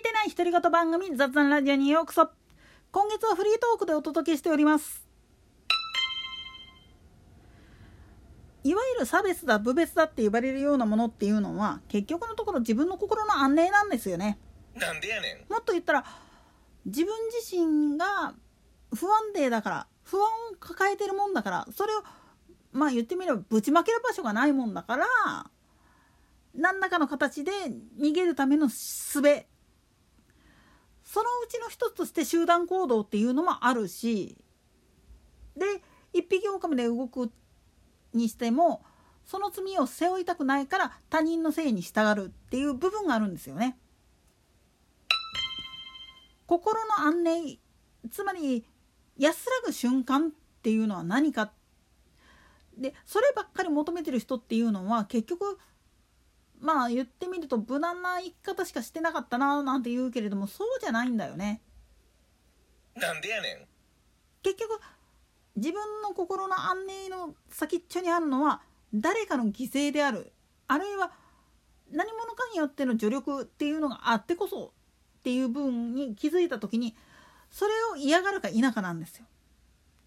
いてない独り言番組雑談ラジオにようこそ。今月はフリートークでお届けしております。いわゆる差別だ部別だって言われるようなものっていうのは結局のところ自分の心の安寧なんですよね。なんでやねん。もっと言ったら自分自身が不安定だから不安を抱えてるもんだからそれをまあ言ってみればぶちまける場所がないもんだから何らかの形で逃げるための術そのうちの一つとして集団行動っていうのもあるしで一匹狼で動くにしてもその罪を背負いたくないから他人のせいに従うっていう部分があるんですよね。心の安寧つまり安らぐ瞬間っていうのは何かでそればっかり求めてる人っていうのは結局まあ言ってみると無難な生き方しかしてなかったななんて言うけれどもそうじゃないんだよね。なんでやねん結局自分の心の安寧の先っちょにあるのは誰かの犠牲であるあるいは何者かによっての助力っていうのがあってこそっていう部分に気づいた時にそれを嫌がるか否かなんですよ。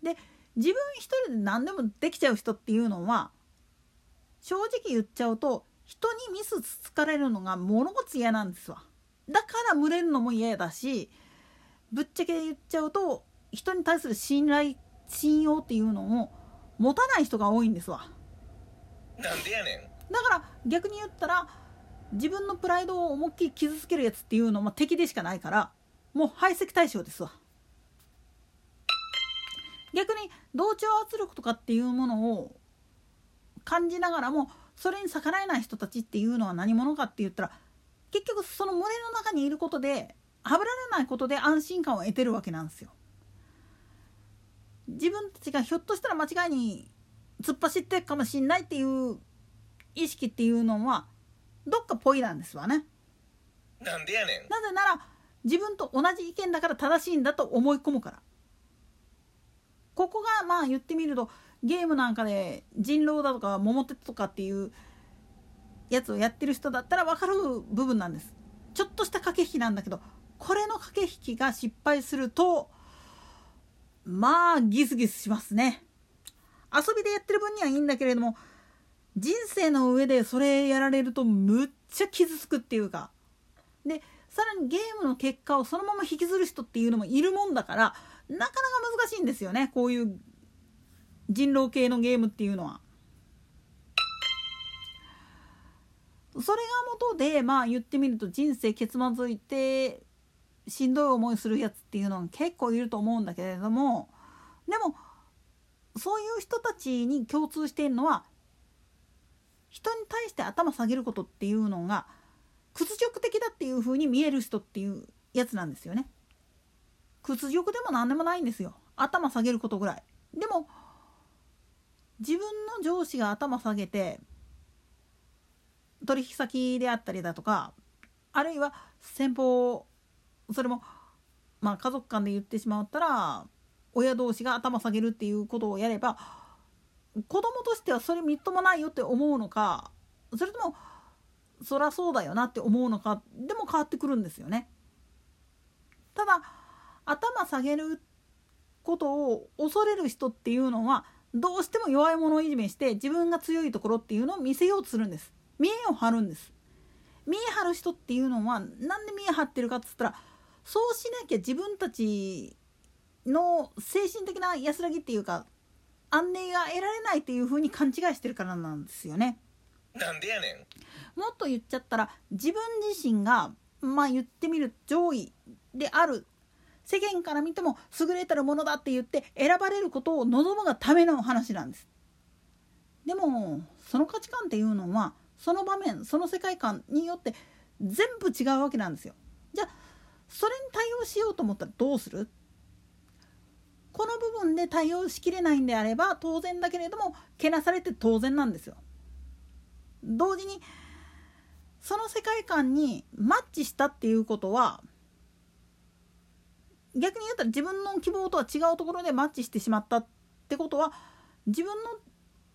で自分一人で何でもできちゃう人っていうのは正直言っちゃうと人にミスつつかれるのが物事嫌なんですわ。だから群れるのも嫌だしぶっちゃけ言っちゃうと人に対する信頼信用っていうのを持たない人が多いんですわ。なんでやねんだから逆に言ったら自分のプライドを思いっきり傷つけるやつっていうのも敵でしかないからもう排斥対象ですわ逆に同調圧力とかっていうものを感じながらもそれに逆らえない人たちっていうのは何者かって言ったら結局その群れの中にいることではぶられないことで安心感を得てるわけなんですよ。自分たちがひょっとしたら間違いに突っ走ってるかもしんないっていう意識っていうのはどっかぽいなんですわね。なんでやねんなぜなら自分と同じ意見だから正しいんだと思い込むから。ここがまあ言ってみるとゲームなんかで人狼だとか桃鉄とかっていうやつをやってる人だったら分かる部分なんです。ちょっとした駆け引きなんだけどこれの駆け引きが失敗するとまあギスギスしますね。遊びでやってる分にはいいんだけれども人生の上でそれやられるとむっちゃ傷つくっていうかでさらにゲームの結果をそのまま引きずる人っていうのもいるもんだからなかなか難しいんですよねこういう人狼系のゲームっていうのは。それが元でまあ言ってみると人生けつまずいてしんどい思いするやつっていうのは結構いると思うんだけれどもでもそういう人たちに共通しているのは人に対して頭下げることっていうのが屈辱的だっていう風に見える人っていうやつなんですよね。屈辱でも何でもないんですよ頭下げることぐらい。でも自分の上司が頭下げて取引先であったりだとかあるいは先方それもまあ家族間で言ってしまったら親同士が頭下げるっていうことをやれば子供としてはそれみっともないよって思うのかそれともそりゃそうだよなって思うのかでも変わってくるんですよね。ただ頭下げることを恐れる人っていうのはどうしても弱い者いじめして自分が強いところっていうのを見せようとするんです。見栄を張るんです。見栄張る人っていうのはなんで見栄張ってるかっつったらそうしなきゃ自分たちの精神的な安らぎっていうか安寧が得られないっていう風に勘違いしてるからなんですよね。なんでやねんもっと言っちゃったら自分自身がまあ言ってみる上位である世間から見ても優れたるものだって言って選ばれることを望むがための話なんです。でもその価値観っていうのはその場面その世界観によって全部違うわけなんですよ。じゃあそれに対応しようと思ったらどうする？この部分で対応しきれないんであれば当然だけれどもけなされて当然なんですよ。同時にその世界観にマッチしたっていうことは逆に言ったら自分の希望とは違うところでマッチしてしまったってことは自分の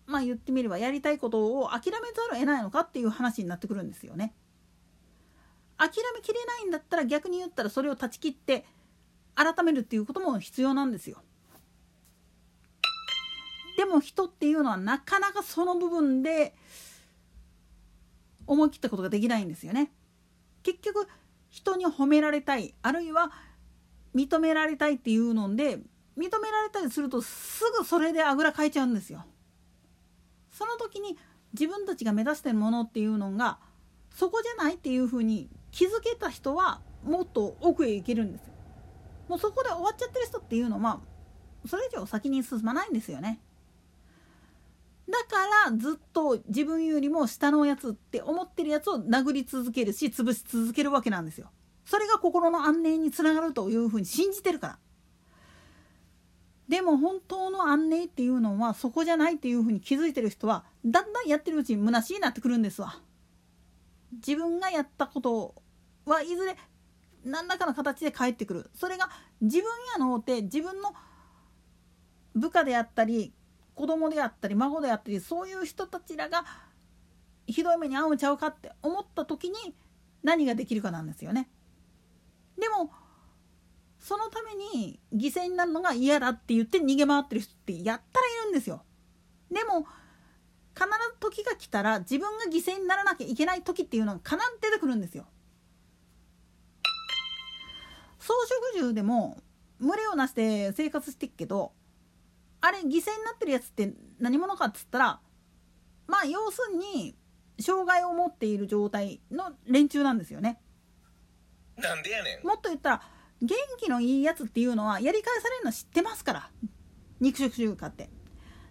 まあ言ってみればやりたいことを諦めざるを得ないのかっていう話になってくるんですよね。諦めきれないんだったら逆に言ったらそれを断ち切って改めるっていうことも必要なんですよ。でも人っていうのはなかなかその部分で思い切ったことができないんですよね。結局人に褒められたいあるいは認められたいっていうので認められたりするとすぐそれであぐらかいちゃうんですよ。その時に自分たちが目指してるものっていうのがそこじゃないっていうふうに気づけた人はもっと奥へ行けるんですよ。もうそこで終わっちゃってる人っていうのはそれ以上先に進まないんですよね。だからずっと自分よりも下のやつって思ってるやつを殴り続けるし潰し続けるわけなんですよ。それが心の安寧につながるというふうに信じてるから。でも本当の安寧っていうのはそこじゃないっていうふうに気づいてる人はだんだんやってるうちに虚しいなってくるんですわ。自分がやったことはいずれ何らかの形で返ってくるそれが自分やのうて自分の部下であったり子供であったり孫であったりそういう人たちらがひどい目に遭うんちゃうかって思った時に何ができるかなんですよね。でもそのために犠牲になるのが嫌だって言って逃げ回ってる人ってやったらいるんですよ。でも必ず時が来たら自分が犠牲にならなきゃいけない時っていうのが必ず出てくるんですよ。草食獣でも群れをなして生活してっけどあれ犠牲になってるやつって何者かっつったらまあ要するに障害を持っている状態の連中なんですよね。なんでやねんもっと言ったら元気のいいやつっていうのはやり返されるの知ってますから肉食獣化って。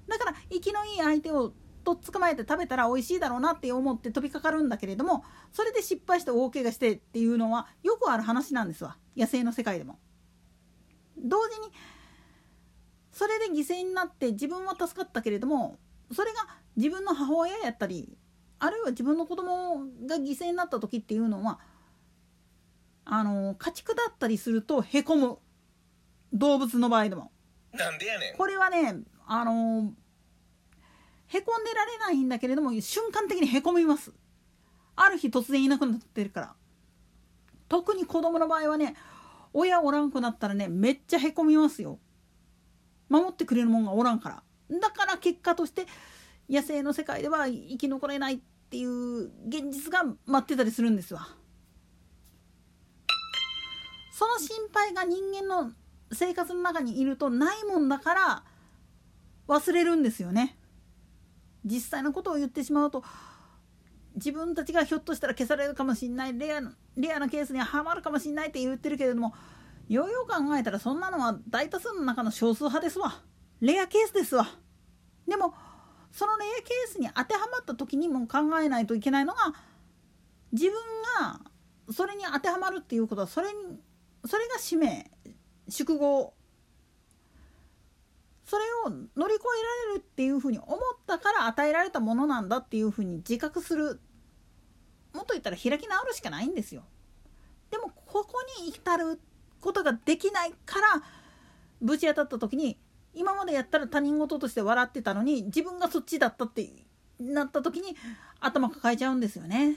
だから生きのいい相手をとっ捕まえて食べたら美味しいだろうなって思って飛びかかるんだけれどもそれで失敗して大怪我してっていうのはよくある話なんですわ野生の世界でも。同時にそれで犠牲になって自分は助かったけれどもそれが自分の母親やったりあるいは自分の子供が犠牲になった時っていうのはあの家畜だったりするとへこむ。動物の場合でも。なんでやねん。これはねあのへこんでられないんだけれども瞬間的にへこみます。ある日突然いなくなってるから。特に子供の場合はね親おらんくなったらねめっちゃへこみますよ。守ってくれるもんがおらんから。だから結果として野生の世界では生き残れないっていう現実が待ってたりするんですわその心配が人間の生活の中にいるとないもんだから忘れるんですよね。実際のことを言ってしまうと自分たちがひょっとしたら消されるかもしんない。レアレアなケースにはまるかもしんないって言ってるけれどもようよう考えたらそんなのは大多数の中の少数派ですわ。レアケースですわ。でもそのレアケースに当てはまった時にも考えないといけないのが自分がそれに当てはまるっていうことはそれにそれが使命宿業それを乗り越えられるっていうふうに思ったから与えられたものなんだっていうふうに自覚するもっと言ったら開き直るしかないんですよ。でもここに至ることができないからぶち当たった時に今までやったら他人事として笑ってたのに自分がそっちだったってなった時に頭抱えちゃうんですよね。